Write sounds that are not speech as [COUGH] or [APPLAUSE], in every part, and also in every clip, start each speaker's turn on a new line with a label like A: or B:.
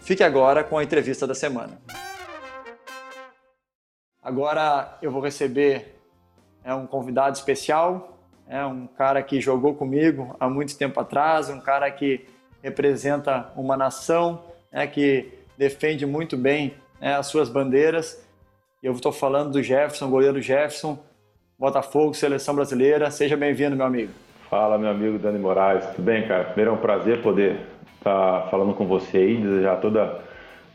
A: Fique agora com a entrevista da semana. Agora eu vou receber é, um convidado especial, é um cara que jogou comigo há muito tempo atrás, um cara que representa uma nação, é, que defende muito bem é, as suas bandeiras. Eu estou falando do Jefferson, goleiro Jefferson, Botafogo, seleção brasileira. Seja bem-vindo, meu amigo.
B: Fala, meu amigo Dani Moraes. Tudo bem, cara? Primeiro é um prazer poder estar tá falando com você aí, desejar toda,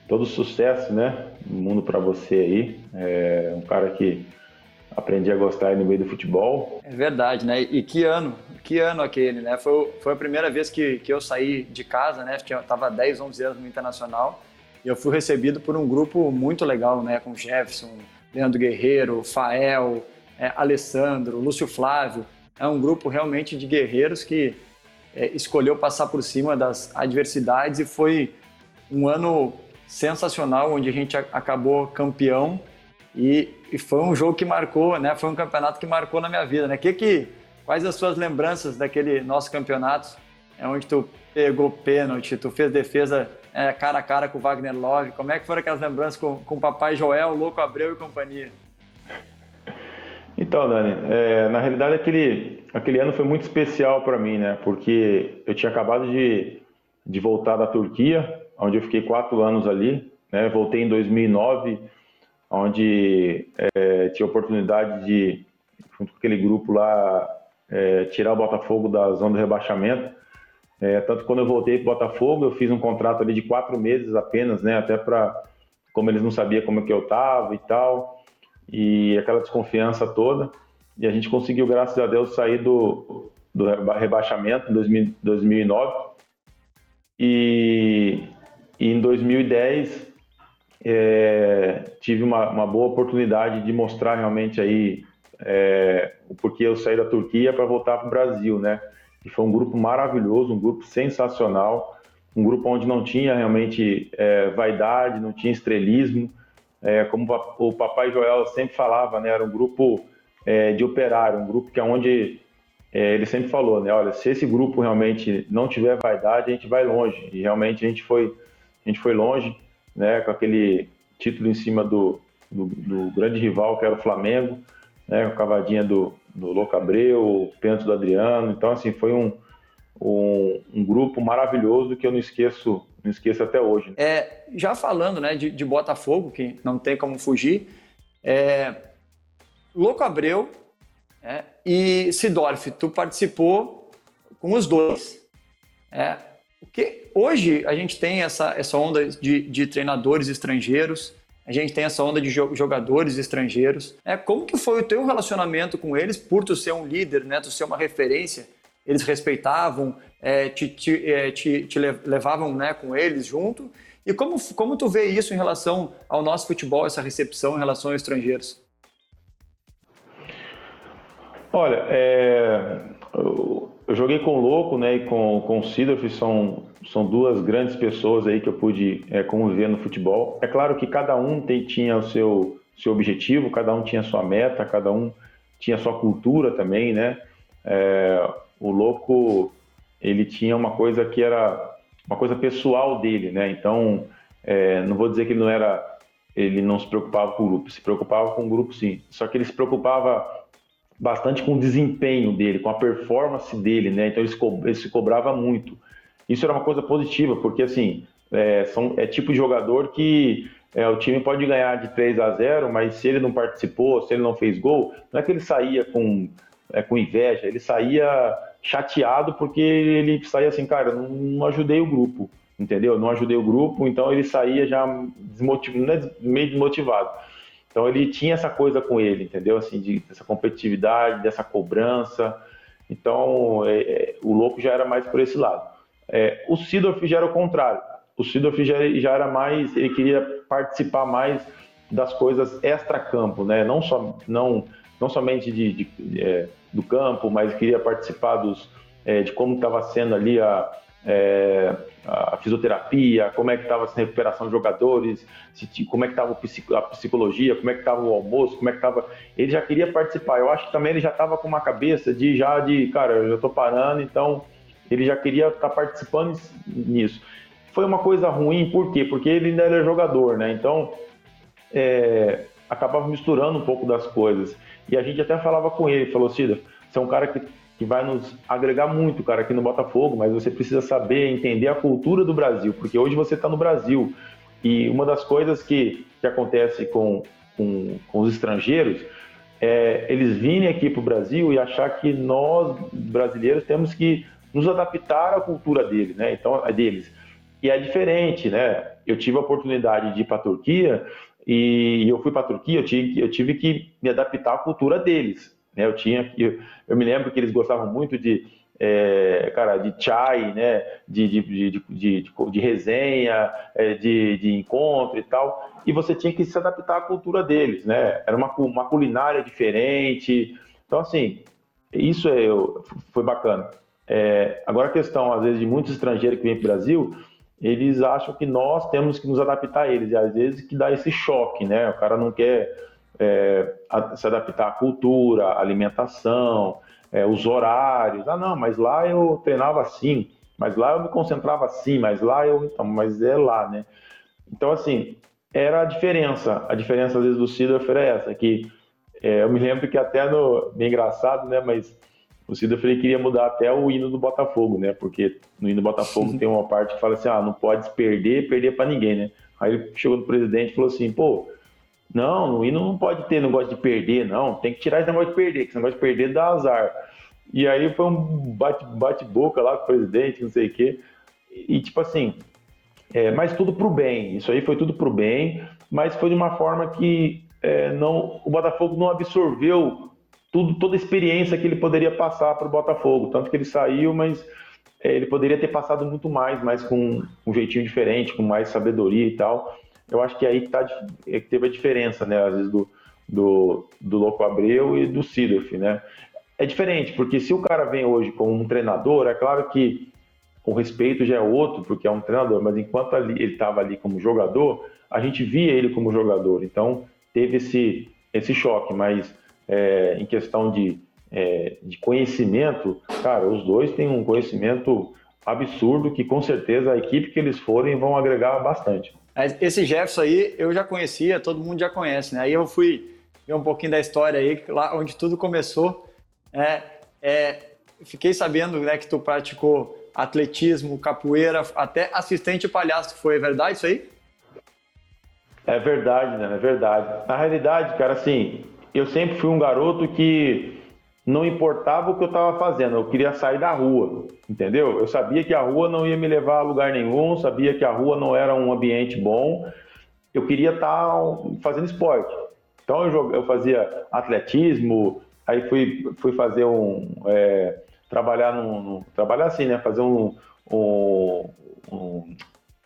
B: todo sucesso, né, no mundo para você aí. É um cara que aprendi a gostar no meio do futebol.
A: É verdade, né? E que ano, que ano aquele, né? Foi, foi a primeira vez que, que eu saí de casa, né? Eu tava 10, 11 anos no Internacional e eu fui recebido por um grupo muito legal, né? Com Jefferson, Leandro Guerreiro, Fael, é, Alessandro, Lúcio Flávio. É um grupo realmente de guerreiros que é, escolheu passar por cima das adversidades e foi um ano sensacional, onde a gente acabou campeão e, e, foi um jogo que marcou, né? Foi um campeonato que marcou na minha vida, né? Que que, quais as suas lembranças daquele nosso campeonato? É onde tu pegou pênalti, tu fez defesa é, cara a cara com o Wagner Love. Como é que foram aquelas lembranças com, com o Papai Joel, Louco Abreu e companhia?
B: Então, Dani, é, na realidade aquele, aquele ano foi muito especial para mim, né? Porque eu tinha acabado de, de voltar da Turquia, onde eu fiquei quatro anos ali, né? Voltei em 2009, onde é, tinha oportunidade de, junto com aquele grupo lá, é, tirar o Botafogo da zona do rebaixamento. É, tanto quando eu voltei para o Botafogo, eu fiz um contrato ali de quatro meses apenas, né? Até para, como eles não sabiam como é que eu estava e tal e aquela desconfiança toda. E a gente conseguiu, graças a Deus, sair do, do rebaixamento em 2000, 2009. E, e, em 2010 é, tive uma, uma, boa oportunidade de mostrar realmente aí é, o porquê eu saí da Turquia para voltar para o Brasil, né? E foi um grupo maravilhoso, um grupo sensacional, um grupo onde não tinha realmente é, vaidade, não tinha estrelismo, é, como o papai Joel sempre falava, né, era um grupo é, de operário, um grupo que é onde é, ele sempre falou, né, olha, se esse grupo realmente não tiver vaidade, a gente vai longe. E realmente a gente foi, a gente foi longe, né, com aquele título em cima do, do, do grande rival que era o Flamengo, né, com a cavadinha do, do Louco Abreu, o pênalti do Adriano. Então, assim, foi um, um, um grupo maravilhoso que eu não esqueço não esqueço até hoje.
A: É, já falando né, de, de Botafogo, que não tem como fugir, é, Louco Abreu é, e Sidorf, tu participou com os dois. É, porque hoje a gente tem essa, essa onda de, de treinadores estrangeiros, a gente tem essa onda de jogadores estrangeiros. É, como que foi o teu relacionamento com eles, por tu ser um líder, né, tu ser uma referência? Eles respeitavam, é, te, te, é, te, te, levavam né, com eles junto. E como, como tu vê isso em relação ao nosso futebol, essa recepção em relação aos estrangeiros?
B: Olha, é, eu, joguei com o Louco né, e com, com o Sidorf, são, são duas grandes pessoas aí que eu pude é, conviver no futebol. É claro que cada um tem, tinha o seu, seu objetivo, cada um tinha a sua meta, cada um tinha a sua cultura também, né? É, o Louco ele tinha uma coisa que era uma coisa pessoal dele, né? Então, é, não vou dizer que ele não era, ele não se preocupava com o grupo, se preocupava com o grupo sim. Só que ele se preocupava bastante com o desempenho dele, com a performance dele, né? Então ele se, co ele se cobrava muito. Isso era uma coisa positiva, porque assim, é, são, é tipo de jogador que é, o time pode ganhar de 3 a 0, mas se ele não participou, se ele não fez gol, não é que ele saía com, é, com inveja, ele saía chateado porque ele saía assim, cara, não, não ajudei o grupo, entendeu? Não ajudei o grupo, então ele saía já desmotivado, é meio desmotivado. Então ele tinha essa coisa com ele, entendeu? Assim, de, dessa competitividade, dessa cobrança. Então é, é, o louco já era mais por esse lado. É, o Sidorf já era o contrário. o Sidorf já, já era mais, ele queria participar mais das coisas extra-campo, né? Não, só, não, não somente de, de é, do campo, mas queria participar dos, é, de como estava sendo ali a, é, a fisioterapia, como é que estava a recuperação de jogadores, se, como é que estava a psicologia, como é que estava o almoço, como é que estava. Ele já queria participar. Eu acho que também ele já estava com uma cabeça de já de, cara, eu estou parando, então ele já queria estar tá participando nisso. Foi uma coisa ruim, por quê? Porque ele ainda era jogador, né? Então é, acabava misturando um pouco das coisas. E a gente até falava com ele, falou, Cida, você é um cara que que vai nos agregar muito, cara, aqui no Botafogo, mas você precisa saber entender a cultura do Brasil, porque hoje você está no Brasil. E uma das coisas que, que acontece com, com, com os estrangeiros é eles virem aqui para o Brasil e achar que nós, brasileiros, temos que nos adaptar à cultura deles, né? Então, é deles. E é diferente, né? Eu tive a oportunidade de ir para a Turquia e eu fui para a Turquia, eu tive, eu tive que me adaptar à cultura deles. Né? Eu tinha, eu, eu me lembro que eles gostavam muito de, é, cara, de chai, né, de, de, de, de, resenha, é, de, de encontro e tal, e você tinha que se adaptar à cultura deles, né? Era uma, uma culinária diferente. Então, assim, isso é, foi bacana. É, agora a questão, às vezes, de muitos estrangeiros que vêm para o Brasil, eles acham que nós temos que nos adaptar a eles, e às vezes que dá esse choque, né? O cara não quer é, se adaptar à cultura, à alimentação, é, os horários. Ah, não, mas lá eu treinava assim, mas lá eu me concentrava assim, mas lá eu. Então, mas é lá, né? Então, assim, era a diferença. A diferença, às vezes, do Sidorf era essa, que é, eu me lembro que até no. Bem engraçado, né? Mas o Sidorf queria mudar até o hino do Botafogo, né? Porque no hino do Botafogo tem uma parte que fala assim: ah, não pode perder, perder para ninguém, né? Aí ele chegou no presidente e falou assim: pô não, no hino não pode ter negócio de perder, não. Tem que tirar esse negócio de perder, que esse negócio de perder dá azar. E aí foi um bate-boca lá com o presidente, não sei o quê. E tipo assim, é, mas tudo pro bem. Isso aí foi tudo pro bem, mas foi de uma forma que é, não, o Botafogo não absorveu tudo, toda a experiência que ele poderia passar para o Botafogo. Tanto que ele saiu, mas é, ele poderia ter passado muito mais, mas com um jeitinho diferente, com mais sabedoria e tal eu acho que aí que, tá, é que teve a diferença, né, às vezes, do, do, do Louco Abreu e do Sidorf, né? É diferente, porque se o cara vem hoje como um treinador, é claro que o respeito já é outro, porque é um treinador, mas enquanto ele estava ali como jogador, a gente via ele como jogador, então teve esse, esse choque, mas é, em questão de, é, de conhecimento, cara, os dois têm um conhecimento absurdo que com certeza a equipe que eles forem vão agregar bastante.
A: Esse Jefferson aí eu já conhecia, todo mundo já conhece, né? Aí eu fui ver um pouquinho da história aí, lá onde tudo começou. É, é, fiquei sabendo né, que tu praticou atletismo, capoeira, até assistente palhaço foi, é verdade isso aí?
B: É verdade, né? É verdade. Na realidade, cara, assim, eu sempre fui um garoto que não importava o que eu estava fazendo, eu queria sair da rua, entendeu? Eu sabia que a rua não ia me levar a lugar nenhum, sabia que a rua não era um ambiente bom, eu queria estar tá fazendo esporte. Então eu, eu fazia atletismo, aí fui, fui fazer um. É, trabalhar num, Trabalhar assim, né? Fazer um, um, um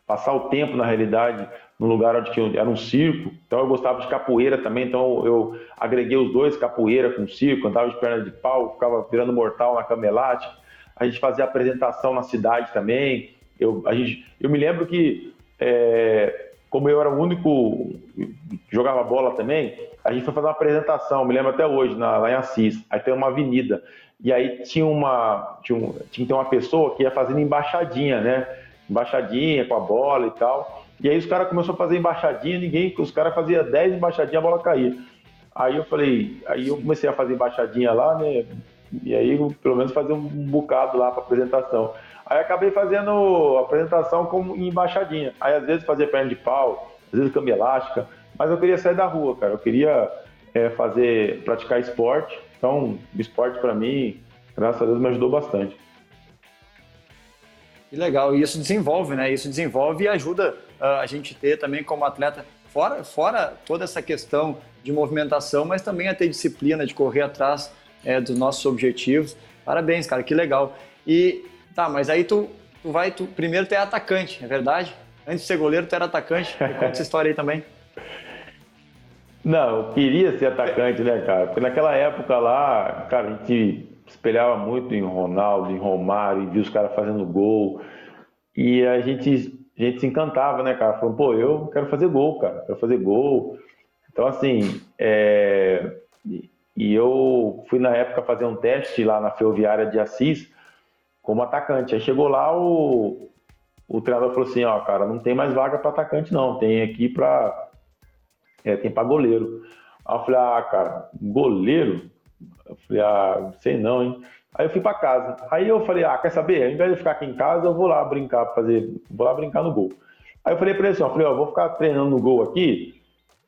B: passar o tempo na realidade no lugar onde era um circo. Então eu gostava de capoeira também, então eu agreguei os dois, capoeira com circo, andava de perna de pau, ficava virando mortal na camelate. A gente fazia apresentação na cidade também. Eu, a gente, eu me lembro que, é, como eu era o único que jogava bola também, a gente foi fazer uma apresentação, me lembro até hoje, na, lá em Assis. Aí tem uma avenida. E aí tinha uma. Tinha, um, tinha uma pessoa que ia fazendo embaixadinha, né? Embaixadinha com a bola e tal. E aí os caras começaram a fazer embaixadinha, ninguém, os caras faziam 10 embaixadinhas, a bola caía. Aí eu falei, aí eu comecei a fazer embaixadinha lá, né? E aí, pelo menos, fazer um bocado lá para apresentação. Aí acabei fazendo apresentação como embaixadinha. Aí às vezes fazia perna de pau, às vezes cama elástica, mas eu queria sair da rua, cara. Eu queria é, fazer, praticar esporte. Então, esporte para mim, graças a Deus, me ajudou bastante.
A: Que legal, e isso desenvolve, né? Isso desenvolve e ajuda a gente ter também como atleta, fora, fora toda essa questão de movimentação, mas também a ter disciplina de correr atrás é, dos nossos objetivos. Parabéns, cara, que legal. E tá, mas aí tu, tu vai, tu primeiro tu é atacante, é verdade? Antes de ser goleiro, tu era atacante. Conta essa história aí também. [LAUGHS]
B: Não, eu queria ser atacante, né, cara? Porque naquela época lá, cara, a gente espelhava muito em Ronaldo, em Romário, e via os caras fazendo gol. E a gente, a gente se encantava, né, cara? Falando, pô, eu quero fazer gol, cara, quero fazer gol. Então, assim, é... e eu fui na época fazer um teste lá na Ferroviária de Assis como atacante. Aí chegou lá, o, o treinador falou assim: ó, cara, não tem mais vaga para atacante, não, tem aqui para é, tem para goleiro. Aí eu falei, ah, cara, goleiro? Eu falei, ah, sei não, hein? Aí eu fui para casa. Aí eu falei, ah, quer saber? Ao invés de ficar aqui em casa, eu vou lá brincar, fazer, vou lá brincar no gol. Aí eu falei para ele assim, ó, falei, ó, vou ficar treinando no gol aqui,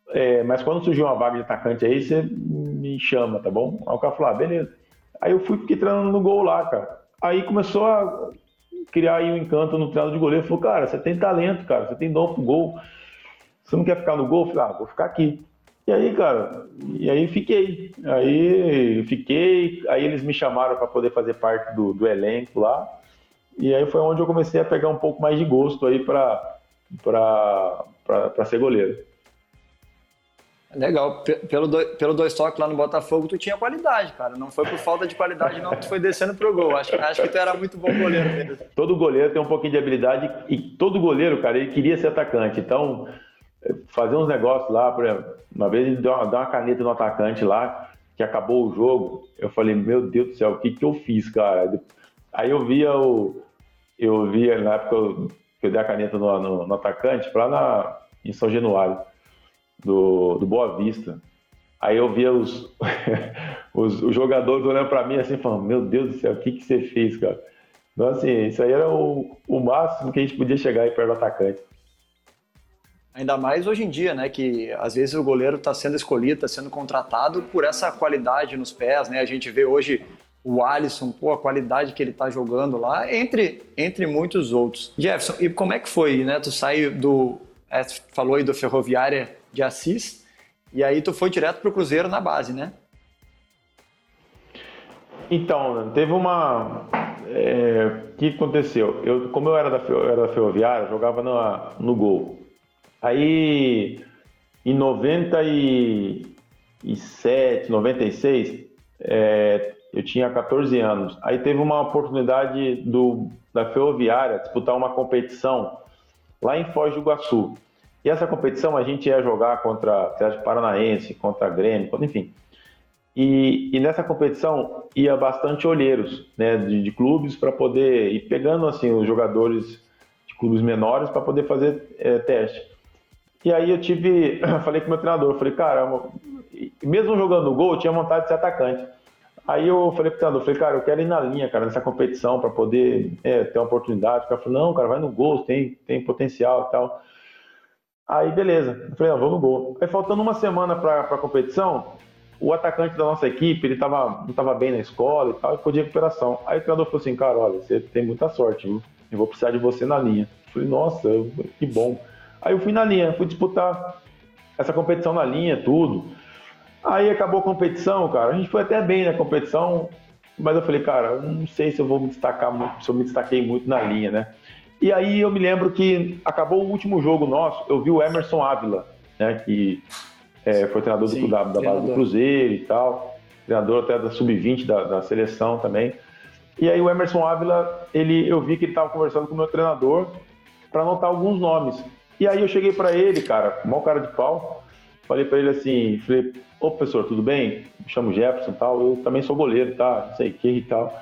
B: é, mas quando surgir uma vaga de atacante aí, você me chama, tá bom? Aí o cara falou, ah, beleza. Aí eu fui, fiquei treinando no gol lá, cara. Aí começou a criar aí um encanto no treino de goleiro. Falou, cara, você tem talento, cara, você tem dom pro gol. Você não quer ficar no gol? Eu falei, ah, vou ficar aqui. E aí, cara, e aí fiquei. Aí fiquei, aí eles me chamaram para poder fazer parte do, do, elenco lá. E aí foi onde eu comecei a pegar um pouco mais de gosto aí para ser goleiro.
A: Legal. Pelo, do, pelo dois toques lá no Botafogo, tu tinha qualidade, cara. Não foi por falta de qualidade, não. Tu foi descendo pro gol. Acho, acho que tu era muito bom goleiro mesmo.
B: Todo goleiro tem um pouquinho de habilidade e todo goleiro, cara, ele queria ser atacante. Então, fazer uns negócios lá, por exemplo, uma vez ele deu uma, deu uma caneta no atacante lá, que acabou o jogo, eu falei, meu Deus do céu, o que que eu fiz, cara? Aí eu via o. Eu via, na época que eu dei a caneta no, no, no atacante, lá na, em São Januário, do, do Boa Vista. Aí eu via os, [LAUGHS] os, os jogadores olhando para mim assim, falando, meu Deus do céu, o que, que você fez, cara? Então, assim, isso aí era o, o máximo que a gente podia chegar aí perto do atacante.
A: Ainda mais hoje em dia, né? Que às vezes o goleiro está sendo escolhido, está sendo contratado por essa qualidade nos pés, né? A gente vê hoje o Alisson, pô, a qualidade que ele está jogando lá, entre, entre muitos outros. Jefferson, e como é que foi, né? Tu saiu do. É, falou aí do Ferroviária de Assis, e aí tu foi direto para o Cruzeiro na base, né?
B: Então, teve uma. É, o que aconteceu? Eu, como eu era da, eu era da Ferroviária, jogava no, no gol. Aí, em 97, 96, é, eu tinha 14 anos. Aí teve uma oportunidade do, da Ferroviária disputar uma competição lá em Foz do Iguaçu. E essa competição a gente ia jogar contra Atlético Paranaense, contra Grêmio, enfim. E, e, nessa competição ia bastante olheiros né, de, de clubes para poder ir pegando assim os jogadores de clubes menores para poder fazer é, teste. E aí eu tive, [CLEARS THROAT] falei com meu treinador, falei, cara, mesmo jogando gol, eu tinha vontade de ser atacante. Aí eu falei pro treinador, falei, cara, eu quero ir na linha, cara, nessa competição para poder é, ter uma oportunidade. O cara falou, não, cara, vai no gol, tem, tem potencial e tal. Aí, beleza. Eu falei, não, vou no gol. Aí, faltando uma semana para a competição, o atacante da nossa equipe, ele tava, não estava bem na escola e tal, e ficou de recuperação. Aí o treinador falou assim, cara, olha, você tem muita sorte, viu? Eu vou precisar de você na linha. Eu falei, nossa, que bom. Aí eu fui na linha, fui disputar essa competição na linha, tudo. Aí acabou a competição, cara. A gente foi até bem na competição, mas eu falei, cara, não sei se eu vou me destacar muito, se eu me destaquei muito na linha, né? E aí eu me lembro que acabou o último jogo nosso, eu vi o Emerson Ávila, né? Que é, foi treinador Sim, do, da, da base do Cruzeiro e tal, treinador até da sub-20 da, da, seleção também. E aí o Emerson Ávila, ele, eu vi que ele estava conversando com o meu treinador para anotar alguns nomes. E aí eu cheguei para ele, cara, mal cara de pau, falei para ele assim, falei, ô professor, tudo bem? Me chamo Jefferson tal, eu também sou goleiro, tá? Não sei o que e tal.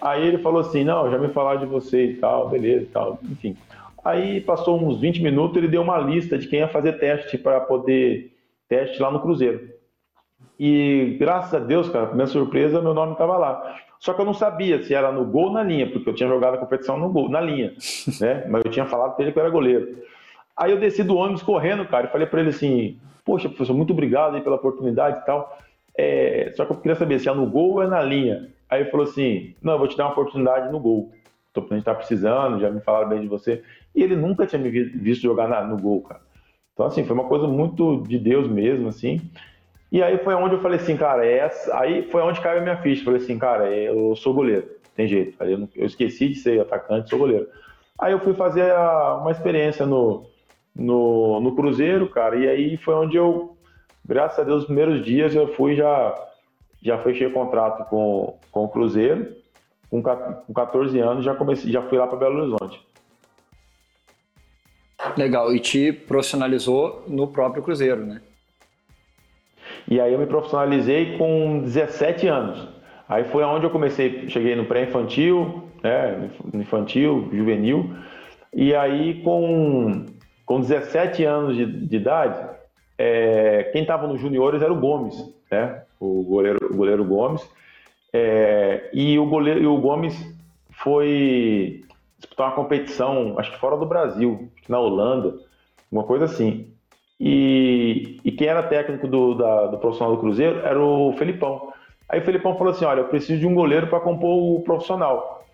B: Aí ele falou assim, não, já me falaram de você e tal, beleza e tal, enfim. Aí passou uns 20 minutos, ele deu uma lista de quem ia fazer teste para poder teste lá no Cruzeiro. E graças a Deus, cara, minha surpresa, meu nome estava lá. Só que eu não sabia se era no gol ou na linha, porque eu tinha jogado a competição no gol, na linha, [LAUGHS] né? Mas eu tinha falado para ele que eu era goleiro. Aí eu desci do ônibus correndo, cara, e falei para ele assim: Poxa, professor, muito obrigado aí pela oportunidade e tal. É, só que eu queria saber se é no gol ou é na linha. Aí ele falou assim: Não, eu vou te dar uma oportunidade no gol. A gente tá precisando, já me falaram bem de você. E ele nunca tinha me visto jogar na, no gol, cara. Então, assim, foi uma coisa muito de Deus mesmo, assim. E aí foi onde eu falei assim, cara, essa... aí foi onde caiu a minha ficha. Falei assim, cara, eu sou goleiro, tem jeito. Eu, esqueci de ser atacante, sou goleiro. Aí eu fui fazer uma experiência no, no, no Cruzeiro, cara, e aí foi onde eu, graças a Deus, os primeiros dias eu fui já, já fechei o contrato com, com o Cruzeiro, com, com 14 anos já comecei, já fui lá para Belo Horizonte.
A: Legal, e te profissionalizou no próprio Cruzeiro, né?
B: E aí eu me profissionalizei com 17 anos. Aí foi onde eu comecei, cheguei no pré-infantil, né, infantil, juvenil, e aí com, com 17 anos de, de idade, é, quem estava nos juniores era o Gomes, né, o goleiro, o goleiro Gomes, é, e o goleiro e o Gomes foi disputar uma competição, acho que fora do Brasil, na Holanda, uma coisa assim. E, e quem era técnico do, da, do profissional do Cruzeiro era o Felipão. Aí o Felipão falou assim: olha, eu preciso de um goleiro para compor o profissional.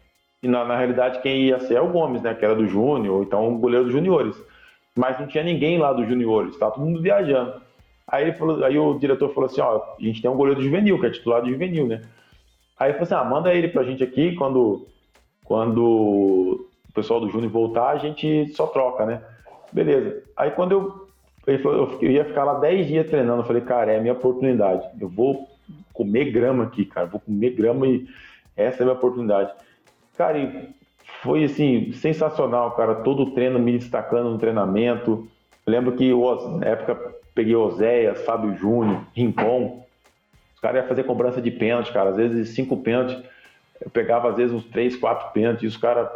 B: E na, na, realidade quem ia ser é o Gomes, né? Que era do Júnior, então o goleiro dos juniores. Mas não tinha ninguém lá dos juniores, estava todo mundo viajando. Aí, ele falou, aí o diretor falou assim: ó, a gente tem um goleiro juvenil, que é titular do juvenil, né? Aí ele falou assim: ah, manda ele pra gente aqui, quando, quando o pessoal do Júnior voltar, a gente só troca, né? Beleza. Aí quando eu. Ele falou, eu ia ficar lá 10 dias treinando. Eu falei, cara, é a minha oportunidade. Eu vou comer grama aqui, cara. Vou comer grama e essa é a minha oportunidade. Cara, e foi assim, sensacional, cara. Todo o treino me destacando no treinamento. Eu lembro que na época peguei Oséias, Fábio Júnior, Rincon. Os caras iam fazer cobrança de pênalti, cara. Às vezes cinco pênaltis. Eu pegava às vezes uns três, quatro pênaltis. E os caras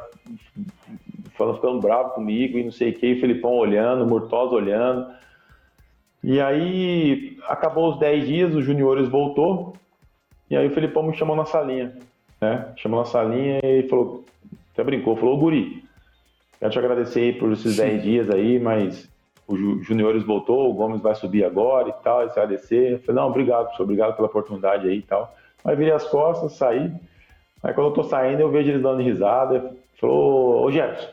B: falando, ficando bravo comigo e não sei o que. O Felipão olhando, o Murtosa olhando. E aí acabou os 10 dias, os juniores voltou, e aí o Felipão me chamou na salinha, né? Chamou na salinha e falou, até brincou, falou, Guri, quero te agradecer por esses 10 dias aí, mas o juniores voltou, o Gomes vai subir agora e tal, esse ADC. Eu falei, não, obrigado, professor, obrigado pela oportunidade aí e tal. Aí virei as costas, saí. Aí quando eu tô saindo, eu vejo eles dando risada. Falou, ô Jefferson,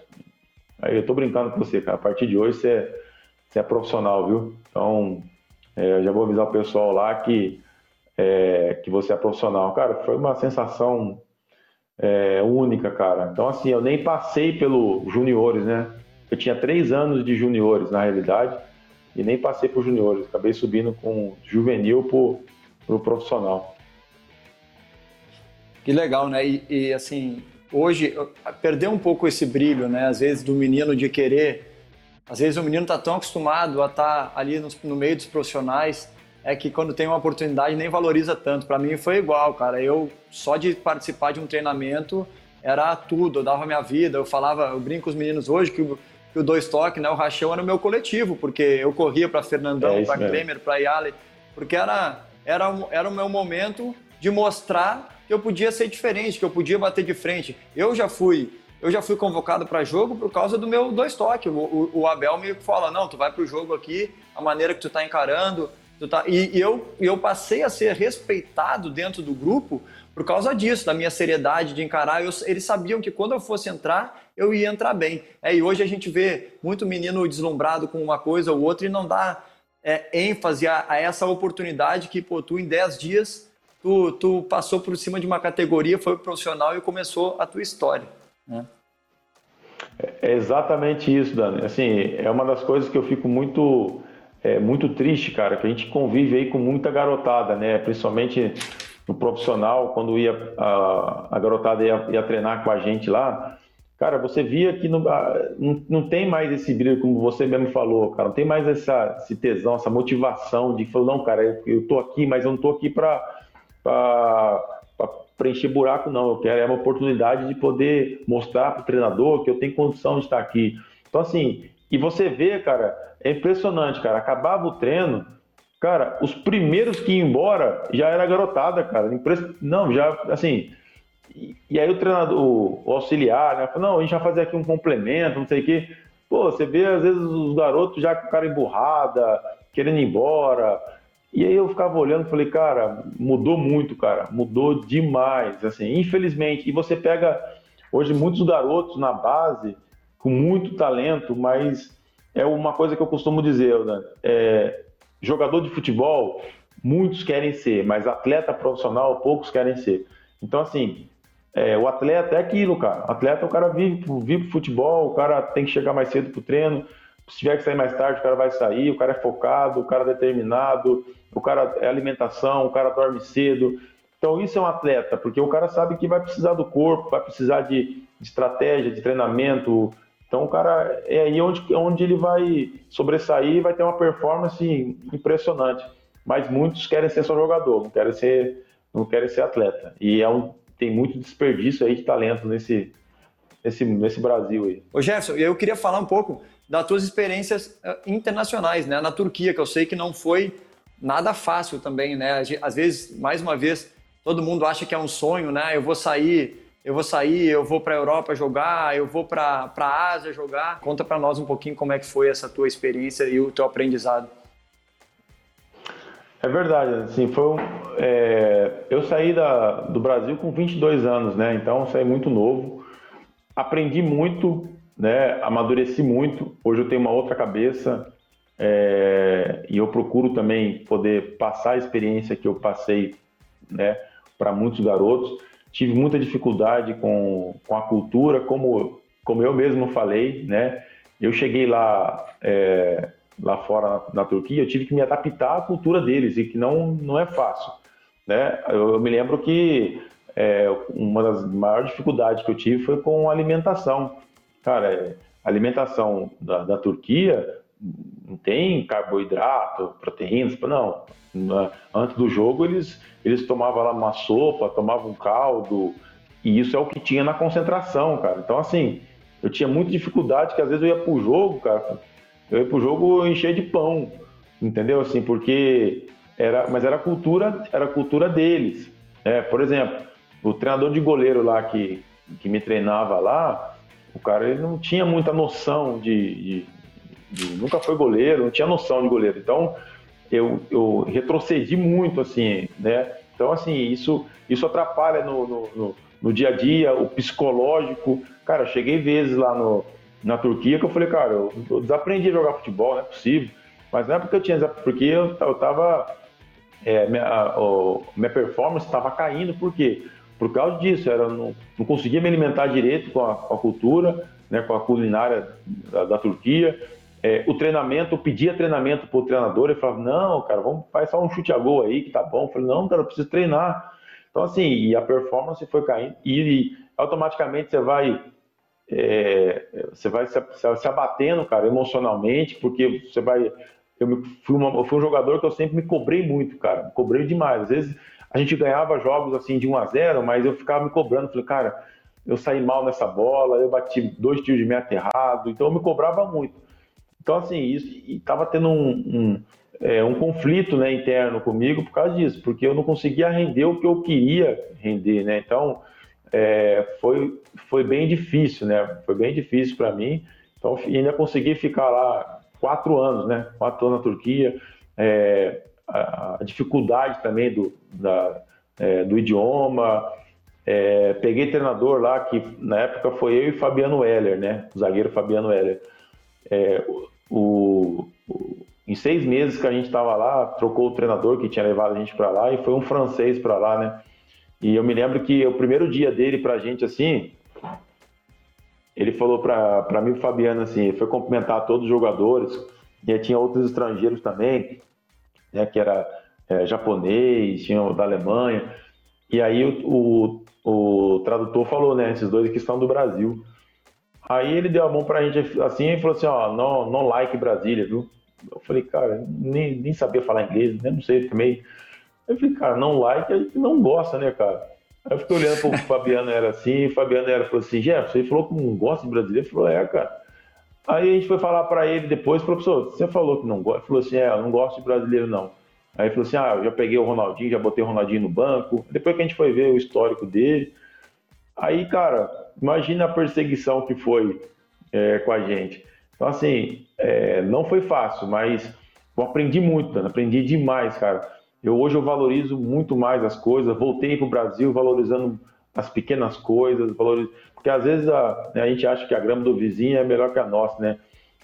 B: aí eu tô brincando com você, cara, a partir de hoje você você é profissional, viu? Então, é, já vou avisar o pessoal lá que, é, que você é profissional. Cara, foi uma sensação é, única, cara. Então, assim, eu nem passei pelo juniores, né? Eu tinha três anos de juniores, na realidade, e nem passei por juniores. Acabei subindo com juvenil para o profissional.
A: Que legal, né? E, e, assim, hoje, perdeu um pouco esse brilho, né? Às vezes, do menino de querer às vezes o menino está tão acostumado a estar tá ali no, no, meio dos profissionais, é que quando tem uma oportunidade nem valoriza tanto. Para mim foi igual, cara. Eu só de participar de um treinamento era tudo. Eu dava minha vida. Eu falava, eu brinco com os meninos hoje que o, que o dois toque, né, o rachão era o meu coletivo, porque eu corria para Fernandão, é para Kremer, para Yale, porque era era era o meu momento de mostrar que eu podia ser diferente, que eu podia bater de frente. Eu já fui eu já fui convocado para jogo por causa do meu dois toques. O, o, o, Abel me fala, não, tu vai para o jogo aqui, a maneira que tu está encarando. Tá... E, e, eu, eu passei a ser respeitado dentro do grupo por causa disso, da minha seriedade de encarar. Eu, eles sabiam que quando eu fosse entrar, eu ia entrar bem. É, e hoje a gente vê muito menino deslumbrado com uma coisa ou outra e não dá é, ênfase a, a, essa oportunidade que, pô, tu em 10 dias, tu, tu passou por cima de uma categoria, foi profissional e começou a tua história. Né?
B: É exatamente isso, Dani. Assim, é uma das coisas que eu fico muito, é, muito triste, cara, que a gente convive aí com muita garotada, né? Principalmente no profissional, quando ia a, a garotada ia, ia, treinar com a gente lá, cara, você via que não, não, não, tem mais esse brilho, como você mesmo falou, cara, não tem mais essa, esse tesão, essa motivação de falar, não, cara, eu, eu tô aqui, mas eu não tô aqui para preencher buraco, não. Eu quero é uma oportunidade de poder mostrar para o treinador que eu tenho condição de estar aqui. Então, assim, e você vê, cara, é impressionante, cara. Acabava o treino, cara, os primeiros que iam embora já era garotada, cara. Não, já, assim. E, aí o treinador, o auxiliar, né? Falou, não, a gente vai fazer aqui um complemento, não sei o quê. Pô, você vê às vezes os garotos já com cara emburrada, querendo ir embora. E aí eu ficava olhando e falei, cara, mudou muito, cara, mudou demais, assim, infelizmente. E você pega hoje muitos garotos na base com muito talento, mas é uma coisa que eu costumo dizer, né? É, jogador de futebol, muitos querem ser, mas atleta profissional, poucos querem ser. Então, assim, é, o atleta é aquilo, cara. O atleta, o cara vive, vive futebol, o cara tem que chegar mais cedo pro treino. Se tiver que sair mais tarde, o cara vai sair, o cara é focado, o cara é determinado, o cara é alimentação, o cara dorme cedo. Então isso é um atleta, porque o cara sabe que vai precisar do corpo, vai precisar de, de estratégia, de treinamento. Então o cara é aí onde, onde ele vai sobressair e vai ter uma performance impressionante. Mas muitos querem ser só jogador, não querem ser, não querem ser atleta. E é um, tem muito desperdício aí de talento nesse, nesse, nesse Brasil aí.
A: Ô Jefferson, eu queria falar um pouco das tuas experiências eh, internacionais, né? Na Turquia, que eu sei que não foi nada fácil também, né? Às vezes, mais uma vez, todo mundo acha que é um sonho, né? Eu vou sair, eu vou sair, eu vou para a Europa jogar, eu vou para a Ásia jogar. Conta para nós um pouquinho como é que foi essa tua experiência e o teu aprendizado.
B: É verdade, assim, foi um, é, eu saí da, do Brasil com 22 anos, né? Então saí muito novo, aprendi muito, né? Amadureci muito. Hoje eu tenho uma outra cabeça é, e eu procuro também poder passar a experiência que eu passei, né? Para muitos garotos. Tive muita dificuldade com, com a cultura, como como eu mesmo falei, né? Eu cheguei lá é, lá fora na, na, Turquia, eu tive que me adaptar à cultura deles e que não, não é fácil. Né? Eu, eu me lembro que é, uma das maiores dificuldades que eu tive foi com alimentação. Cara, a alimentação da, da Turquia não tem carboidrato, proteínas, não. Antes do jogo eles, eles tomavam lá uma sopa, tomavam um caldo, e isso é o que tinha na concentração, cara. Então, assim, eu tinha muita dificuldade, que às vezes eu ia pro jogo, cara, eu ia pro jogo encher de pão, entendeu? Assim, porque era, mas era a cultura, era a cultura deles. É, por exemplo, o treinador de goleiro lá que, que me treinava lá, o cara ele não tinha muita noção de, de nunca foi goleiro, não tinha noção de goleiro. Então eu, eu retrocedi muito assim, né? Então assim isso isso atrapalha no, no, no, no dia a dia, o psicológico. Cara, eu cheguei vezes lá no na Turquia que eu falei, cara, eu, eu desaprendi a jogar futebol, não é possível. Mas não é porque eu tinha, porque eu, eu tava. É, minha, minha performance estava caindo, por quê? Por causa disso, era, não, não conseguia me alimentar direito com a, com a cultura, né, com a culinária da, da Turquia. É, o treinamento, eu pedia treinamento para o treinador, ele falava, não, cara, vamos faz só um chute a gol aí que tá bom. Eu falei, não, cara, eu preciso treinar. Então, assim, e a performance foi caindo, e, e automaticamente você vai é, você vai se, se, abatendo, cara, emocionalmente, porque você vai. Eu fui, uma, eu fui, um jogador que eu sempre me cobrei muito, cara, me cobrei demais. Às vezes a gente ganhava jogos assim de 1 a 0 mas eu ficava me cobrando, falei, cara, eu saí mal nessa bola, eu bati dois tiros de meta errado, então eu me cobrava muito. Então, assim, isso, e tava tendo um, um, é, um conflito né, interno comigo por causa disso, porque eu não conseguia render o que eu queria render, né? Então, é, foi, foi bem difícil, né? Foi bem difícil para mim. Então, ainda consegui ficar lá quatro anos, né? Quatro anos na Turquia. É, a, a, dificuldade também do, da, é, do idioma. É, peguei treinador lá que na época foi eu e Fabiano Heller, né? O zagueiro Fabiano Heller. É, o, o, em seis meses que a gente estava lá, trocou o treinador que tinha levado a gente para lá e foi um francês para lá, né? E eu me lembro que o primeiro dia dele pra gente, assim, ele falou pra mim e Fabiano, assim, foi cumprimentar todos os jogadores, e tinha outros estrangeiros também, né, que era é, japonês, tinha o da Alemanha, e aí o, o, o, tradutor falou, né, esses dois aqui estão do Brasil. Aí ele deu a mão pra gente assim e falou assim, ó, não, não like Brasília, viu? Eu falei, cara, nem, nem sabia falar inglês, né? Não sei, também eu falei, cara, não like, a gente não gosta, né, cara? Aí eu fiquei olhando pro [LAUGHS] Fabiano era assim, o Fabiano era falou assim, Jefferson, ele falou que não gosta de brasileiro, ele falou, é, cara. Aí a gente foi falar para ele depois, professor, você falou que não gosta, ele falou assim, é, eu não gosto de brasileiro não. Aí ele falou assim, ah, eu já peguei o Ronaldinho, já botei o Ronaldinho no banco. Depois que a gente foi ver o histórico dele, aí, cara, imagina a perseguição que foi é, com a gente. Então, assim, é, não foi fácil, mas eu aprendi muito, aprendi demais, cara. Eu hoje eu valorizo muito mais as coisas. Voltei para o Brasil valorizando as pequenas coisas, valorizo... porque às vezes a, né, a, gente acha que a grama do vizinho é melhor que a nossa, né?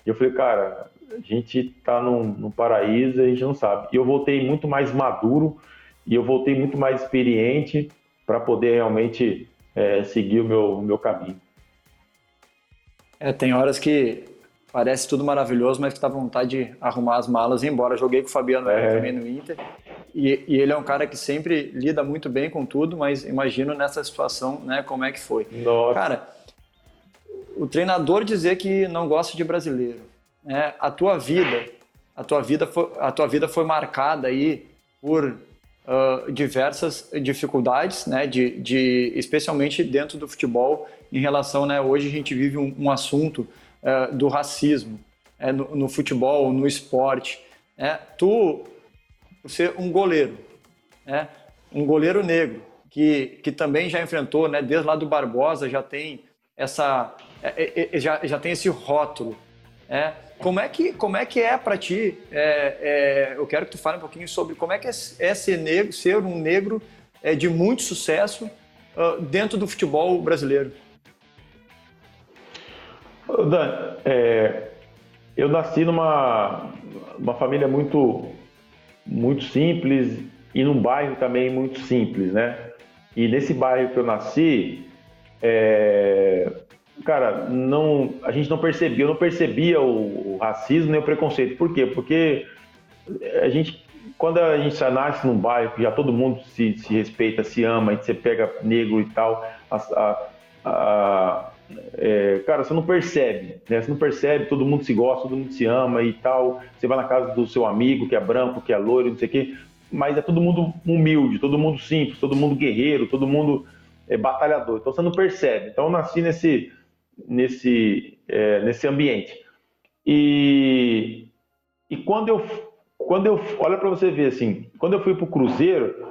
B: E eu falei, cara, a gente está num, num paraíso, a gente não sabe. E eu voltei muito mais maduro e eu voltei muito mais experiente para poder realmente é, seguir o meu, o meu caminho.
A: É, tem horas que parece tudo maravilhoso, mas que dá vontade de arrumar as malas e ir embora. Joguei com o Fabiano é. também no Inter, e, e, ele é um cara que sempre lida muito bem com tudo, mas imagino nessa situação, né, como é que foi.
B: Nossa.
A: Cara, o treinador dizer que não gosta de brasileiro, né, a tua vida, a tua vida foi, a tua vida foi marcada aí por uh, diversas dificuldades, né, de, de, especialmente dentro do futebol, em relação, né, hoje a gente vive um, um assunto é, do racismo é, no, no, futebol, no esporte. É, tu, ser um goleiro, é, um goleiro negro, que, que também já enfrentou, né, desde lá do Barbosa, já tem essa, é, é, já, já tem esse rótulo. É, como é que como é que é para ti? É, é, eu quero que tu fale um pouquinho sobre como é que é, é ser negro, ser um negro é, de muito sucesso uh, dentro do futebol brasileiro.
B: Dan, é, eu nasci numa uma família muito, muito simples e num bairro também muito simples, né? E nesse bairro que eu nasci, é, cara, não, a gente não percebia, eu não percebia o, o, racismo nem o preconceito. Por quê? Porque a gente, quando a gente nasce num bairro que já todo mundo se, se respeita, se ama, e você pega negro e tal, a, a, a é, cara, você não percebe, né? Você não percebe, todo mundo se gosta, todo mundo se ama e tal. Você vai na casa do seu amigo, que é branco, que é loiro, não sei o quê, mas é todo mundo humilde, todo mundo simples, todo mundo guerreiro, todo mundo é, batalhador. Então você não percebe. Então eu nasci nesse, nesse, é, nesse ambiente. E, e quando eu, quando eu, olha para você ver assim, quando eu fui para o Cruzeiro,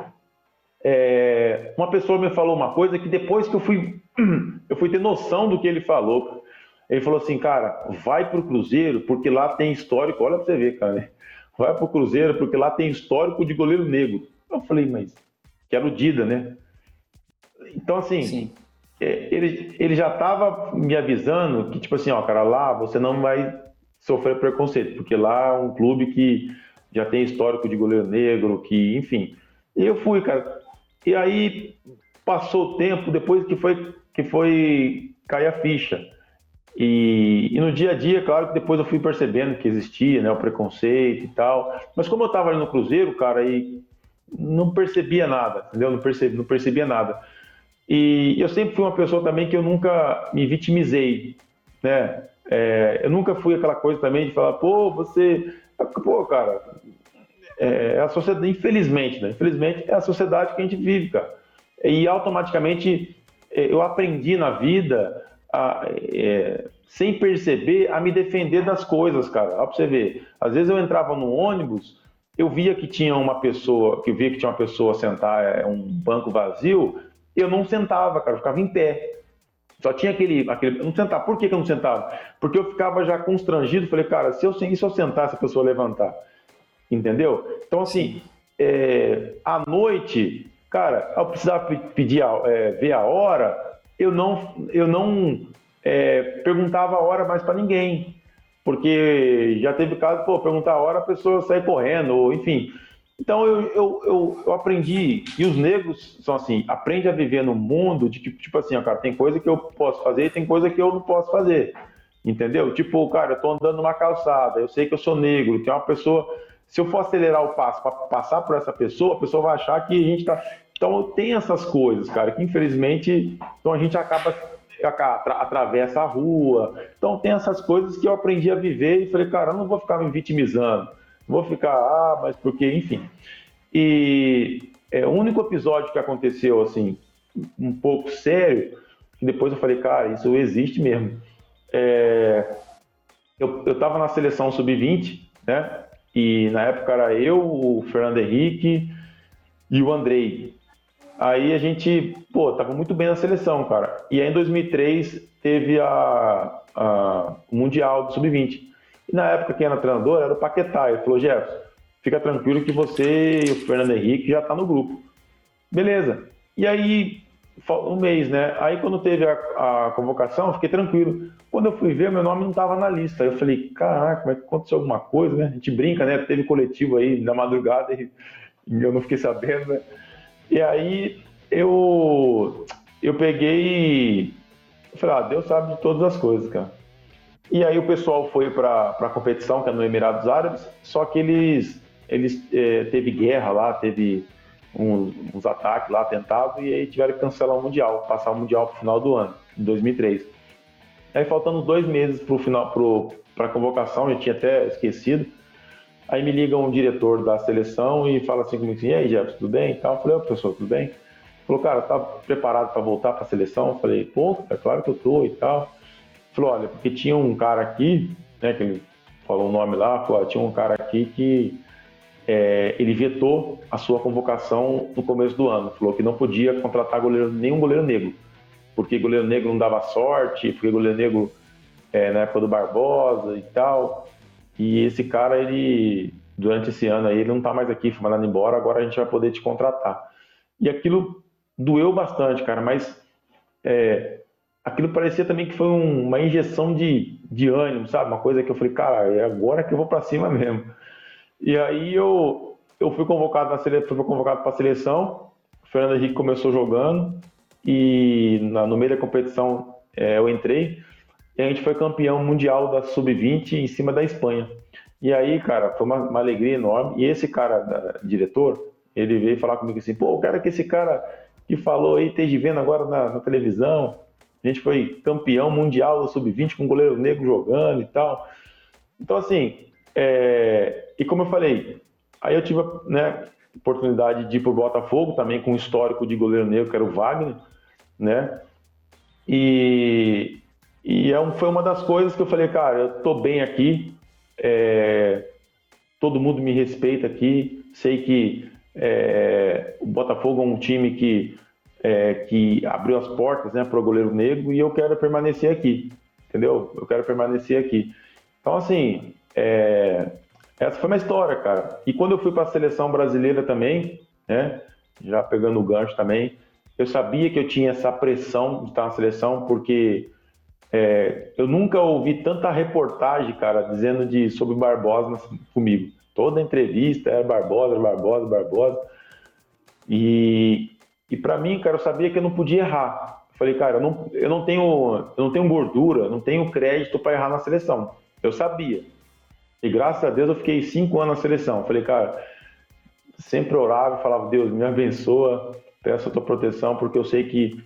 B: é, uma pessoa me falou uma coisa que depois que eu fui, [CLEARS THROAT] eu fui ter noção do que ele falou. Ele falou assim, cara, vai pro Cruzeiro porque lá tem histórico. Olha pra você ver, cara. [LAUGHS] Vai pro Cruzeiro porque lá tem histórico de goleiro negro. Eu falei, mas que aludida, né? Então, assim, é, ele, ele já tava me avisando que, tipo assim, ó, cara, lá você não vai sofrer preconceito, porque lá é um clube que já tem histórico de goleiro negro, que, enfim. E eu fui, cara. E aí passou o tempo, depois que foi, que foi cair a ficha. E, e, no dia a dia, claro que depois eu fui percebendo que existia né, o preconceito e tal. Mas como eu estava ali no Cruzeiro, cara, e não percebia nada, entendeu? Não, não percebia nada. E eu sempre fui uma pessoa também que eu nunca me vitimizei, né? É, eu nunca fui aquela coisa também de falar, pô, você. Pô, cara, é, é a sociedade, infelizmente, né? Infelizmente é a sociedade que a gente vive, cara. E automaticamente é, eu aprendi na vida, a, é, sem perceber, a me defender das coisas, cara. Olha pra você ver. Às vezes eu entrava no ônibus, eu via que tinha uma pessoa, que eu via que tinha uma pessoa sentar, é, um banco vazio, eu não sentava, cara, eu ficava em pé. Só tinha aquele, aquele. Eu não sentava. Por que, que eu não sentava? Porque eu ficava já constrangido. Falei, cara, se eu, se eu sentar, essa pessoa levantar? Entendeu? Então, assim, é, à noite, cara, eu precisava pedir a, é, ver a hora, eu não, eu não é, perguntava a hora mais para ninguém. Porque já teve caso, pô, perguntar a hora, a pessoa sair correndo, ou enfim. Então eu, eu, eu, eu, aprendi, e os negros são assim, aprende a viver no mundo de tipo, tipo assim, ó, cara, tem coisa que eu posso fazer e tem coisa que eu não posso fazer. Entendeu? Tipo, cara, eu tô andando numa calçada, eu sei que eu sou negro, tem uma pessoa se eu for acelerar o passo para passar por essa pessoa, a pessoa vai achar que a gente está. Então tem essas coisas, cara, que infelizmente então a gente acaba atravessa a rua. Então tem essas coisas que eu aprendi a viver e falei, cara, eu não vou ficar me vitimizando, vou ficar, ah, mas porque, enfim. E é, o único episódio que aconteceu assim, um pouco sério, que depois eu falei, cara, isso existe mesmo. É, eu, eu tava na seleção sub-20, né? E na época era eu, o Fernando Henrique e o Andrei. Aí a gente, pô, tava muito bem na seleção, cara. E aí em 2003 teve a, a o Mundial do Sub-20. E na época quem era treinador era o Paquetá. Ele falou, Jefferson, fica tranquilo que você e o Fernando Henrique já tá no grupo. Beleza. E aí um mês, né? Aí quando teve a, a, convocação, eu fiquei tranquilo. Quando eu fui ver, meu nome não estava na lista. Eu falei, caraca, que aconteceu alguma coisa, né? A gente brinca, né? Teve coletivo aí na madrugada e, [LAUGHS] eu não fiquei sabendo, né? E aí eu, eu peguei e falei, ah, Deus sabe de todas as coisas, cara. E aí o pessoal foi para a competição, que é no Emirados Árabes, só que eles, eles é, teve guerra lá, teve uns, uns ataques lá, atentados, e aí tiveram que cancelar o Mundial, passar o Mundial para final do ano, em 2003. Aí faltando dois meses para final, para a convocação, eu tinha até esquecido, aí me liga um diretor da seleção e fala assim comigo assim, e aí Jefferson, tudo bem? E tal. Eu falei, ô professor, tudo bem? Falou, cara, tá preparado para voltar para a seleção? Eu falei, pô, é claro que eu tô e tal. Falou, olha, porque tinha um cara aqui, né, que ele falou o nome lá, falou, tinha um cara aqui que é, ele vetou a sua convocação no começo do ano. Falou que não podia contratar goleiro, nenhum goleiro negro, porque goleiro negro não dava sorte, porque goleiro negro é, na época do Barbosa e tal. E esse cara, ele durante esse ano aí, ele não está mais aqui, foi mandado embora, agora a gente vai poder te contratar. E aquilo doeu bastante, cara, mas é, aquilo parecia também que foi um, uma injeção de, de ânimo, sabe? Uma coisa que eu falei, cara, é agora que eu vou para cima mesmo. E aí eu, eu fui convocado na seleção, fui convocado para a seleção. O Fernando Henrique começou jogando e na, no meio da competição é, eu entrei e a gente foi campeão mundial da sub-20 em cima da Espanha. E aí, cara, foi uma, uma alegria enorme. E esse cara, da, diretor, ele veio falar comigo assim: pô, o cara que esse cara que falou aí, esteja vendo agora na, na, televisão. A gente foi campeão mundial do sub-20 com um goleiro negro jogando e tal. Então, assim, é... e como eu falei, aí eu tive né, oportunidade de ir para o Botafogo também com um histórico de goleiro negro, que era o Wagner, né? E, e é foi uma das coisas que eu falei, cara, eu tô bem aqui, é... todo mundo me respeita aqui, sei que é, o Botafogo é um time que, é, que abriu as portas né, para o goleiro negro e eu quero permanecer aqui, entendeu? Eu quero permanecer aqui. Então, assim, é, essa foi uma história, cara. E quando eu fui para a seleção brasileira também, né, já pegando o gancho também, eu sabia que eu tinha essa pressão de estar na seleção, porque é, eu nunca ouvi tanta reportagem, cara, dizendo de sobre Barbosa comigo. Toda entrevista era Barbosa, Barbosa, Barbosa. E, e para mim, cara, eu sabia que eu não podia errar. Eu falei, cara, eu não, eu não tenho eu não tenho gordura, não tenho crédito para errar na seleção. Eu sabia. E graças a Deus eu fiquei cinco anos na seleção. Eu falei, cara, sempre orava, falava, Deus, me abençoa, peço a tua proteção, porque eu sei que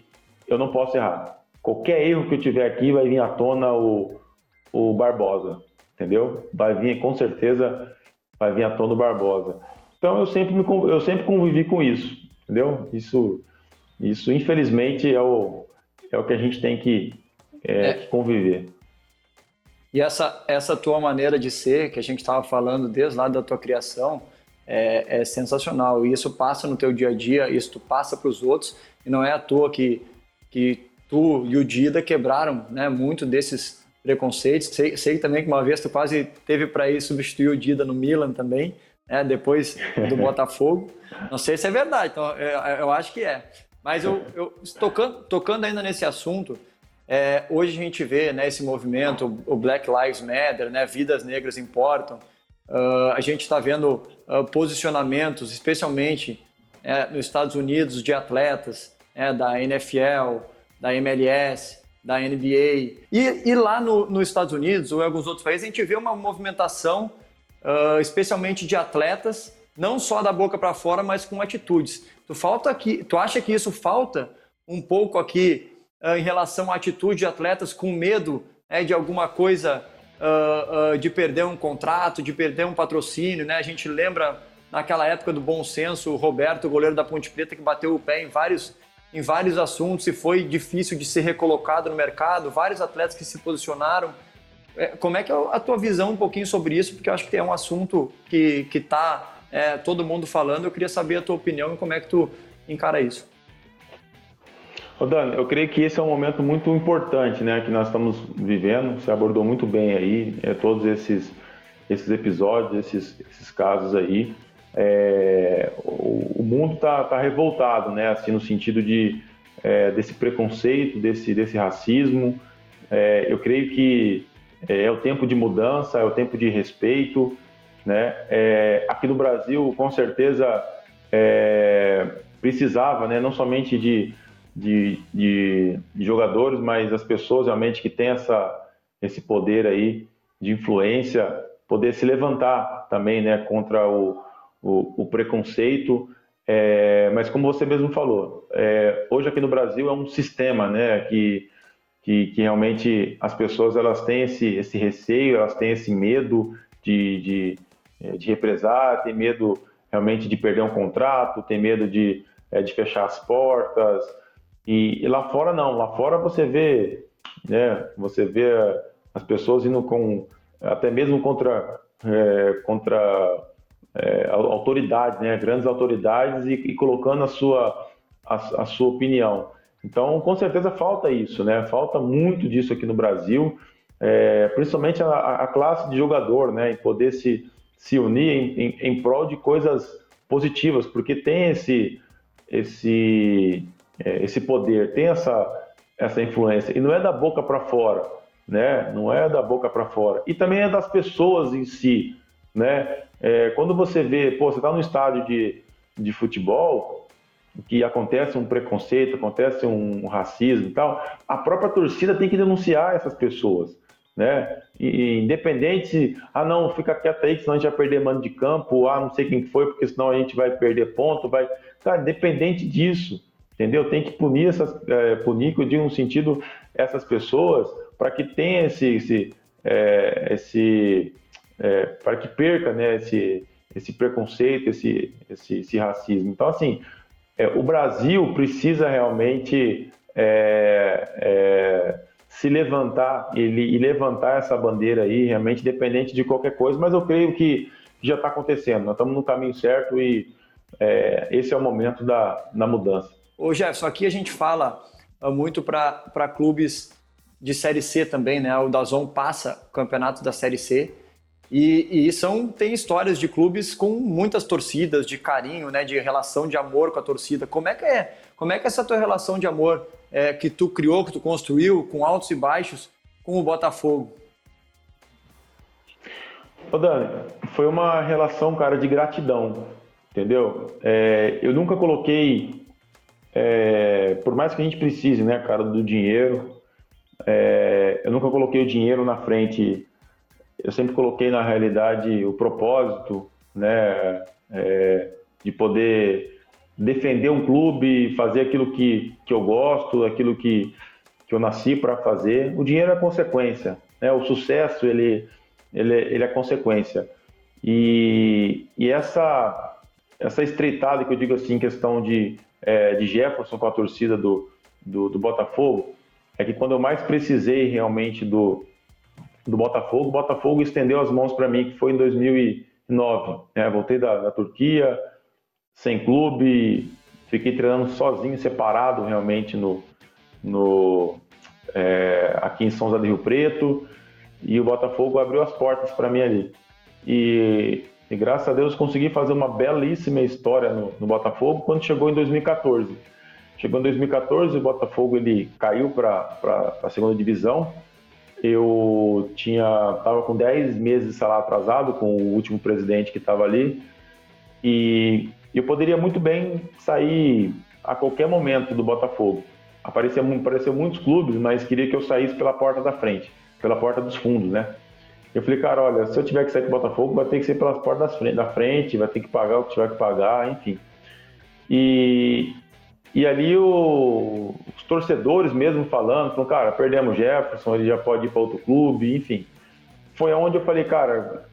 B: eu não posso errar. Qualquer erro que eu tiver aqui vai vir à tona o, o Barbosa, entendeu? Vai vir com certeza vai vir à tona o Barbosa. Então eu sempre, me, eu sempre convivi com isso, entendeu? Isso, isso infelizmente é o, é o que a gente tem que, é, é. que conviver.
A: E essa, essa tua maneira de ser, que a gente estava falando desde lá da tua criação, é, é, sensacional. E isso passa no teu dia a dia, isso tu passa para os outros, e não é à toa que, que tu e o Dida quebraram né, muito desses preconceitos. Sei, sei também que uma vez tu quase teve para ir substituir o Dida no Milan também, né, depois do [LAUGHS] Botafogo. Não sei se é verdade, então eu, eu acho que é. Mas eu, eu tocando, tocando ainda nesse assunto, é, hoje a gente vê né, esse movimento, o Black Lives Matter, né, vidas negras importam. Uh, a gente está vendo uh, posicionamentos, especialmente é, nos Estados Unidos, de atletas é, da NFL, da MLS, da NBA. E, e lá no, nos Estados Unidos ou em alguns outros países, a gente vê uma movimentação, uh, especialmente de atletas, não só da boca para fora, mas com atitudes. Tu, falta aqui, tu acha que isso falta um pouco aqui uh, em relação à atitude de atletas com medo né, de alguma coisa, uh, de perder um contrato, de perder um patrocínio? Né? A gente lembra naquela época do bom senso, o Roberto, goleiro da Ponte Preta, que bateu o pé em vários em vários assuntos e foi difícil de ser recolocado no mercado, vários atletas que se posicionaram. É, como é que é a tua visão um pouquinho sobre isso? Porque eu acho que é um assunto que está é, todo mundo falando. Eu queria saber a tua opinião e como é que tu encara isso.
B: Ô Dan, eu creio que esse é um momento muito importante, né, que nós estamos vivendo. Você abordou muito bem aí é, todos esses esses episódios, esses, esses casos aí é, o, o, mundo está tá revoltado, né? Assim, no sentido de é, desse preconceito, desse, desse racismo. É, eu creio que é, é o tempo de mudança, é o tempo de respeito, né? É, aqui no Brasil, com certeza, é, precisava, né? Não somente de, de, de, jogadores, mas as pessoas realmente que têm essa, esse poder aí de influência, poder se levantar também né, contra o, o, o preconceito. É, mas como você mesmo falou, é, hoje aqui no Brasil é um sistema né, que, que, que, realmente as pessoas elas têm esse, esse receio, elas têm esse medo de, de, de represar, tem medo realmente de perder um contrato, tem medo de, é, de fechar as portas. E, e, lá fora não, lá fora você vê, né, você vê as pessoas indo com até mesmo contra é, contra é, autoridades, né, grandes autoridades e, e colocando a sua a, a, sua opinião. Então, com certeza falta isso, né? Falta muito disso aqui no Brasil, é, principalmente a, a, classe de jogador, né, em poder se se unir em, em, em prol de coisas positivas, porque tem esse esse é, esse poder, tem essa essa influência e não é da boca para fora, né? Não é da boca para fora e também é das pessoas em si, né? É, quando você vê, pô, você está no estádio de, de futebol que acontece um preconceito, acontece um racismo e tal, a própria torcida tem que denunciar essas pessoas né? E, independente, ah não, fica quieto aí, senão a gente vai perder mano de campo, ah, não sei quem foi, porque senão a gente vai perder ponto, vai. Cara, independente disso, entendeu? Tem que punir essas, é, punir, digo no sentido, essas pessoas, para que tenha esse, esse, é, esse é, para que perca, né, esse, esse preconceito, esse, esse, esse racismo. Então, assim, é, o Brasil precisa realmente é, é, se levantar ele, e levantar essa bandeira aí, realmente dependente de qualquer coisa, mas eu creio que já está acontecendo, nós estamos no caminho certo e é, esse é o momento da, da mudança.
A: Ô Jefferson, aqui a gente fala ah, muito para clubes de Série C também, né? O Dazon passa o campeonato da Série C e, e, são, tem histórias de clubes com muitas torcidas, de carinho, né? De relação de amor com a torcida. Como é que é? Como é que é essa tua relação de amor é, que tu criou, que tu construiu, com altos e baixos, com o Botafogo?
B: Ô Dani, foi uma relação, cara, de gratidão, entendeu? É, eu nunca coloquei, é, por mais que a gente precise, né, cara, do dinheiro, é, eu nunca coloquei o dinheiro na frente. Eu sempre coloquei na realidade o propósito, né, é, de poder defender um clube, fazer aquilo que, que eu gosto, aquilo que, que eu nasci para fazer. O dinheiro é consequência, né? O sucesso ele, ele, ele é consequência. E, e essa essa estreitada que eu digo assim, questão de, é, de Jefferson com a torcida do, do, do, Botafogo, é que quando eu mais precisei realmente do, do Botafogo, o Botafogo estendeu as mãos para mim, que foi em 2009. Né? Voltei da, da Turquia, sem clube, fiquei treinando sozinho, separado realmente no, no é, aqui em São José do Rio Preto e o Botafogo abriu as portas para mim ali. E, e, graças a Deus consegui fazer uma belíssima história no, no, Botafogo quando chegou em 2014. Chegou em 2014, o Botafogo ele caiu para a segunda divisão. Eu tinha estava com 10 meses de salário atrasado com o último presidente que estava ali e eu poderia muito bem sair a qualquer momento do Botafogo. Aparecia, apareceu muitos clubes, mas queria que eu saísse pela porta da frente, pela porta dos fundos, né? Eu falei, cara, olha, se eu tiver que sair do Botafogo, vai ter que ser pelas portas da frente, vai ter que pagar o que tiver que pagar, enfim. E, e ali o, os torcedores mesmo falando, falando, cara, perdemos Jefferson, ele já pode ir para outro clube, enfim. Foi onde eu falei, cara,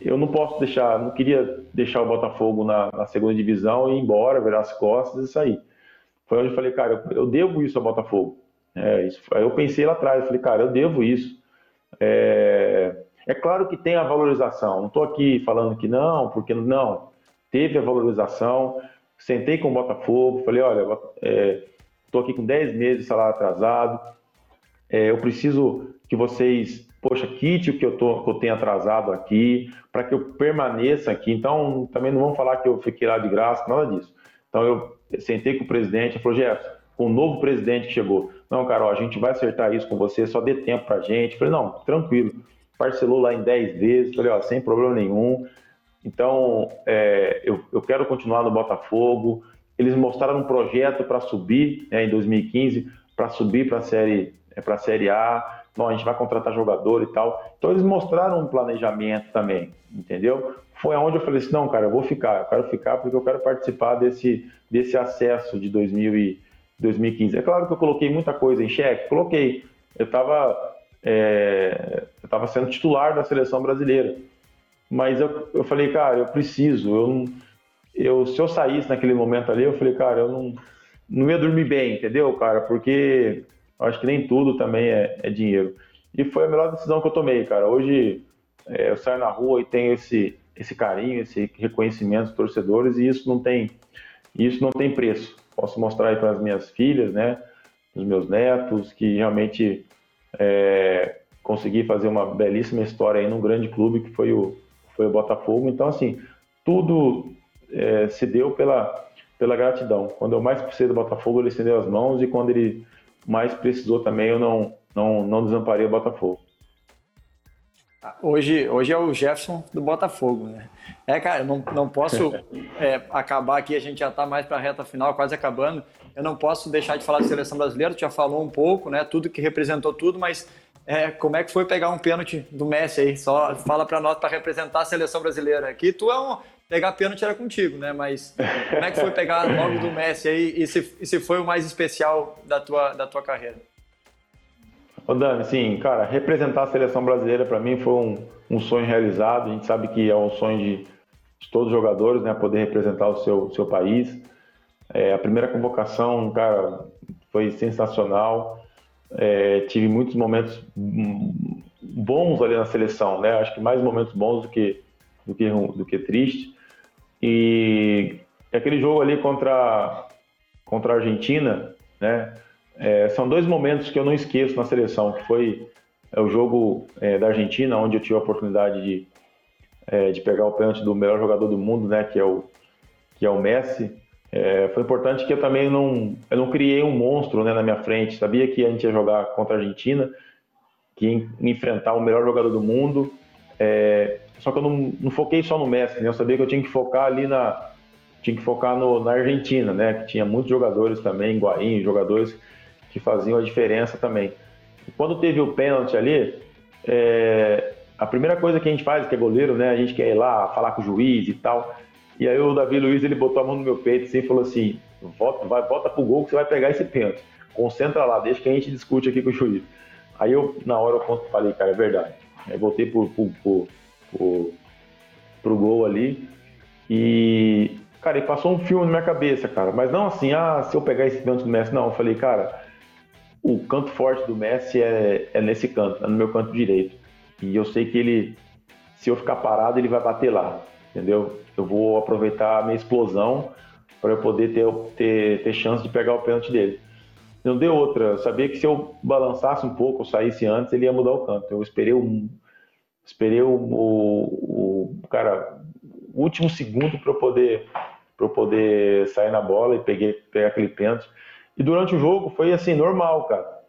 B: eu não posso deixar, não queria deixar o Botafogo na, na, segunda divisão e ir embora, virar as costas e sair. Foi onde eu falei, cara, eu, eu devo isso ao Botafogo. É, isso, aí eu pensei lá atrás, eu falei, cara, eu devo isso. É, é claro que tem a valorização, não estou aqui falando que não, porque não, teve a valorização. Sentei com o Botafogo, falei, olha, estou é, aqui com 10 meses de salário atrasado, é, eu preciso que vocês poxa, kit o que eu, tô, que eu tenho atrasado aqui, para que eu permaneça aqui. Então, também não vamos falar que eu fiquei lá de graça, nada disso. Então, eu sentei com o presidente falou, Jefferson, com o novo presidente que chegou, não, Carol, a gente vai acertar isso com você, só dê tempo para a gente. falei, não, tranquilo. Parcelou lá em 10 vezes, falei, ó, sem problema nenhum. Então, é, eu, eu quero continuar no Botafogo, eles mostraram um projeto para subir né, em 2015, para subir para a série, é, a série A, Não, a gente vai contratar jogador e tal. Então eles mostraram um planejamento também, entendeu? Foi aonde eu falei assim, não, cara, eu vou ficar, eu quero ficar porque eu quero participar desse, desse acesso de 2000 e 2015. É claro que eu coloquei muita coisa em xeque, coloquei. Eu estava é, eu sendo titular da seleção brasileira, mas eu, eu falei, cara, eu preciso, eu eu, se eu saísse naquele momento ali, eu falei, cara, eu não, não ia dormir bem, entendeu, cara? Porque eu acho que nem tudo também é, é dinheiro. E foi a melhor decisão que eu tomei, cara. Hoje é, eu saio na rua e tenho esse, esse carinho, esse reconhecimento dos torcedores e isso não tem, isso não tem preço. Posso mostrar aí para as minhas filhas, né, os meus netos, que realmente é, consegui fazer uma belíssima história aí num grande clube que foi o, foi o Botafogo. Então, assim, tudo é, se deu pela, pela gratidão. Quando eu mais precisei do Botafogo, ele estendeu as mãos e quando ele mais precisou também, eu não, não, não desamparei o Botafogo.
A: Hoje, hoje é o Jefferson do Botafogo, né? É, cara, eu não, não posso [LAUGHS] é, acabar aqui, a gente já está mais para a reta final, quase acabando. Eu não posso deixar de falar de seleção brasileira, tu já falou um pouco, né? Tudo que representou tudo, mas é, como é que foi pegar um pênalti do Messi aí? Só fala para nós para representar a seleção brasileira. Aqui tu é um, pegar pênalti era contigo, né? Mas como é que foi pegar logo do Messi aí e se, e se foi o mais especial da tua, da tua carreira?
B: Ô Dani, sim, cara, representar a seleção brasileira para mim foi um, um sonho realizado. A gente sabe que é um sonho de, de todos os jogadores, né? Poder representar o seu, seu país. É, a primeira convocação, cara, foi sensacional. É, tive muitos momentos bons ali na seleção, né? Acho que mais momentos bons do que do que do que triste. E aquele jogo ali contra, contra a Argentina, né? É, são dois momentos que eu não esqueço na seleção, que foi é, o jogo é, da Argentina, onde eu tive a oportunidade de, é, de pegar o pênalti do melhor jogador do mundo, né? Que é o, que é o Messi. É, foi importante que eu também não, eu não criei um monstro né, na minha frente. Sabia que a gente ia jogar contra a Argentina, que ia enfrentar o melhor jogador do mundo. É, só que eu não, não foquei só no Messi, né? Eu sabia que eu tinha que focar ali na. Tinha que focar no, na Argentina, né? Que tinha muitos jogadores também, Guaim, jogadores que faziam a diferença também. Quando teve o pênalti ali, é, a primeira coisa que a gente faz, que é goleiro, né? A gente quer ir lá falar com o juiz e tal. E aí o Davi Luiz ele botou a mão no meu peito assim, e falou assim: volta, vai, volta pro gol que você vai pegar esse pênalti. Concentra lá, deixa que a gente discute aqui com o juiz. Aí eu, na hora, eu falei, cara, é verdade. Aí voltei pro, pro, pro, pro, pro gol ali. E, cara, e passou um filme na minha cabeça, cara. Mas não assim, ah, se eu pegar esse pênalti do Messi, não. Eu falei, cara, o canto forte do Messi é, é nesse canto, é no meu canto direito. E eu sei que ele, se eu ficar parado, ele vai bater lá, entendeu? Eu vou aproveitar a minha explosão para eu poder ter, ter, ter chance de pegar o pênalti dele. Não deu outra. Eu sabia que se eu balançasse um pouco, ou saísse antes, ele ia mudar o canto. Eu esperei um, esperei o, o, o cara o último segundo para eu poder para eu poder sair na bola e peguei pegar aquele pênalti. E durante o jogo foi assim normal, cara.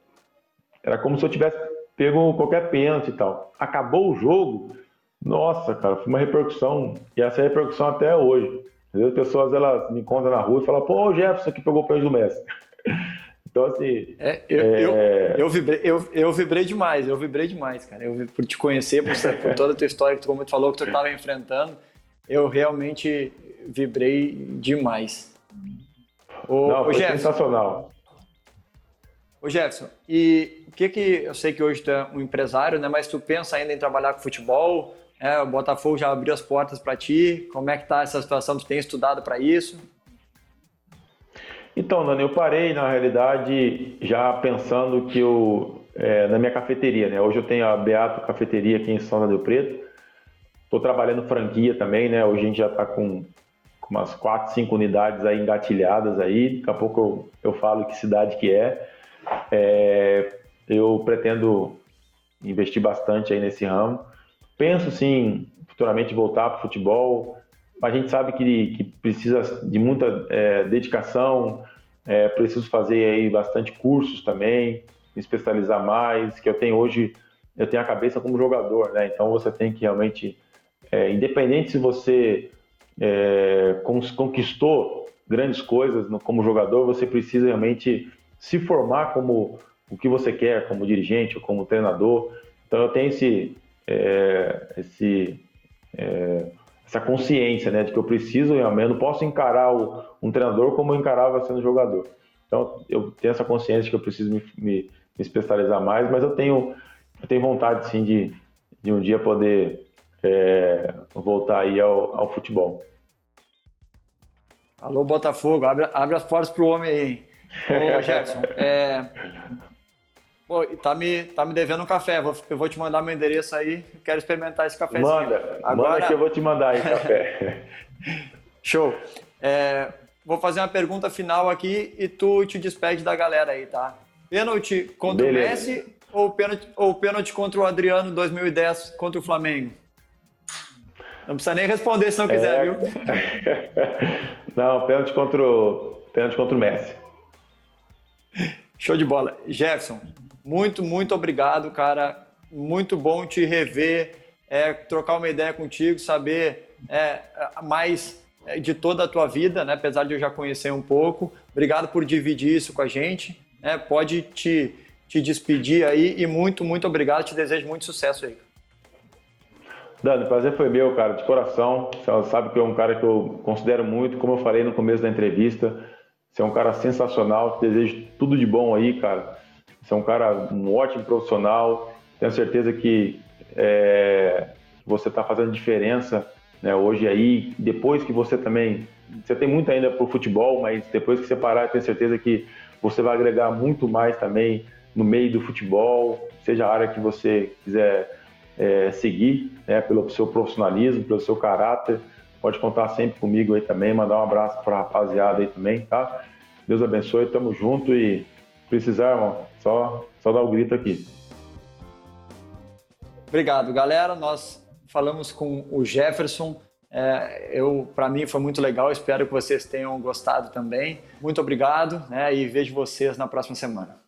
B: Era como se eu tivesse pego qualquer pênalti e tal. Acabou o jogo, nossa, cara, foi uma repercussão e essa é a repercussão até hoje. Às vezes as pessoas elas me encontram na rua e falam: "Pô, o Jefferson que pegou o pênalti do Messi". [LAUGHS] Então, assim.
A: É, eu, é... eu, eu, vibrei, eu, eu vibrei demais, eu vibrei demais, cara. Eu, por te conhecer, por, por toda a tua história, que tu, como tu falou, que tu estava enfrentando, eu realmente vibrei demais.
B: O, Não, foi Jefferson, sensacional.
A: Ô Jefferson, e o que que. Eu sei que hoje tu é um empresário, né? Mas tu pensa ainda em trabalhar com futebol? É, o Botafogo já abriu as portas para ti. Como é que tá essa situação? Tu tem estudado para isso?
B: Então, Nani, eu parei na realidade já pensando que eu é, na minha cafeteria, né? Hoje eu tenho a Beato Cafeteria aqui em São Del Preto. Estou trabalhando franquia também, né? Hoje a gente já está com, com, umas quatro, cinco unidades aí engatilhadas aí. Daqui a pouco eu, eu falo que cidade que é. é. Eu pretendo investir bastante aí nesse ramo. Penso sim futuramente voltar para o futebol a gente sabe que, que precisa de muita é, dedicação, é, preciso fazer aí bastante cursos também, me especializar mais, que eu tenho hoje, eu tenho a cabeça como jogador, né? Então você tem que realmente, é, independente se você é, conquistou grandes coisas como jogador, você precisa realmente se formar como o que você quer, como dirigente ou como treinador. Então eu tenho esse, é, esse é, essa consciência, né, de que eu preciso realmente, eu não posso encarar o, um treinador como eu encarava sendo jogador. Então eu tenho essa consciência de que eu preciso me, me, me especializar mais, mas eu tenho, eu tenho vontade sim de, de um dia poder é, voltar aí ao, ao futebol.
A: Alô, Botafogo, abre, abre as portas para o homem aí. Ô, [LAUGHS] é, Pô, tá me, tá me devendo um café. Vou, eu vou te mandar meu endereço aí. Quero experimentar esse cafezinho.
B: Manda, Agora... manda que eu vou te mandar aí café. [LAUGHS]
A: Show. É, vou fazer uma pergunta final aqui e tu te despede da galera aí, tá? Pênalti contra Beleza. o Messi ou pênalti, ou pênalti contra o Adriano 2010 contra o Flamengo? Não precisa nem responder se não quiser, é... viu? [LAUGHS]
B: não, pênalti contra o, pênalti contra o Messi.
A: Show de bola. Jefferson, muito, muito obrigado, cara. Muito bom te rever, é, trocar uma ideia contigo, saber é, mais é, de toda a tua vida, né? apesar de eu já conhecer um pouco. Obrigado por dividir isso com a gente. Né? Pode te, te despedir aí e muito, muito obrigado. Te desejo muito sucesso aí.
B: Dani, o prazer foi meu, cara, de coração. Você sabe que é um cara que eu considero muito, como eu falei no começo da entrevista. Você é um cara sensacional. Te desejo tudo de bom aí, cara. Você é um cara, um ótimo profissional. Tenho certeza que é, você está fazendo diferença né, hoje aí. Depois que você também. Você tem muito ainda para o futebol, mas depois que você parar, tenho certeza que você vai agregar muito mais também no meio do futebol, seja a área que você quiser é, seguir, né, pelo seu profissionalismo, pelo seu caráter. Pode contar sempre comigo aí também, mandar um abraço para a rapaziada aí também, tá? Deus abençoe, tamo junto e precisar, irmão, só, só dar o grito aqui.
A: Obrigado, galera. Nós falamos com o Jefferson. É, eu, para mim, foi muito legal. Espero que vocês tenham gostado também. Muito obrigado, né? E vejo vocês na próxima semana.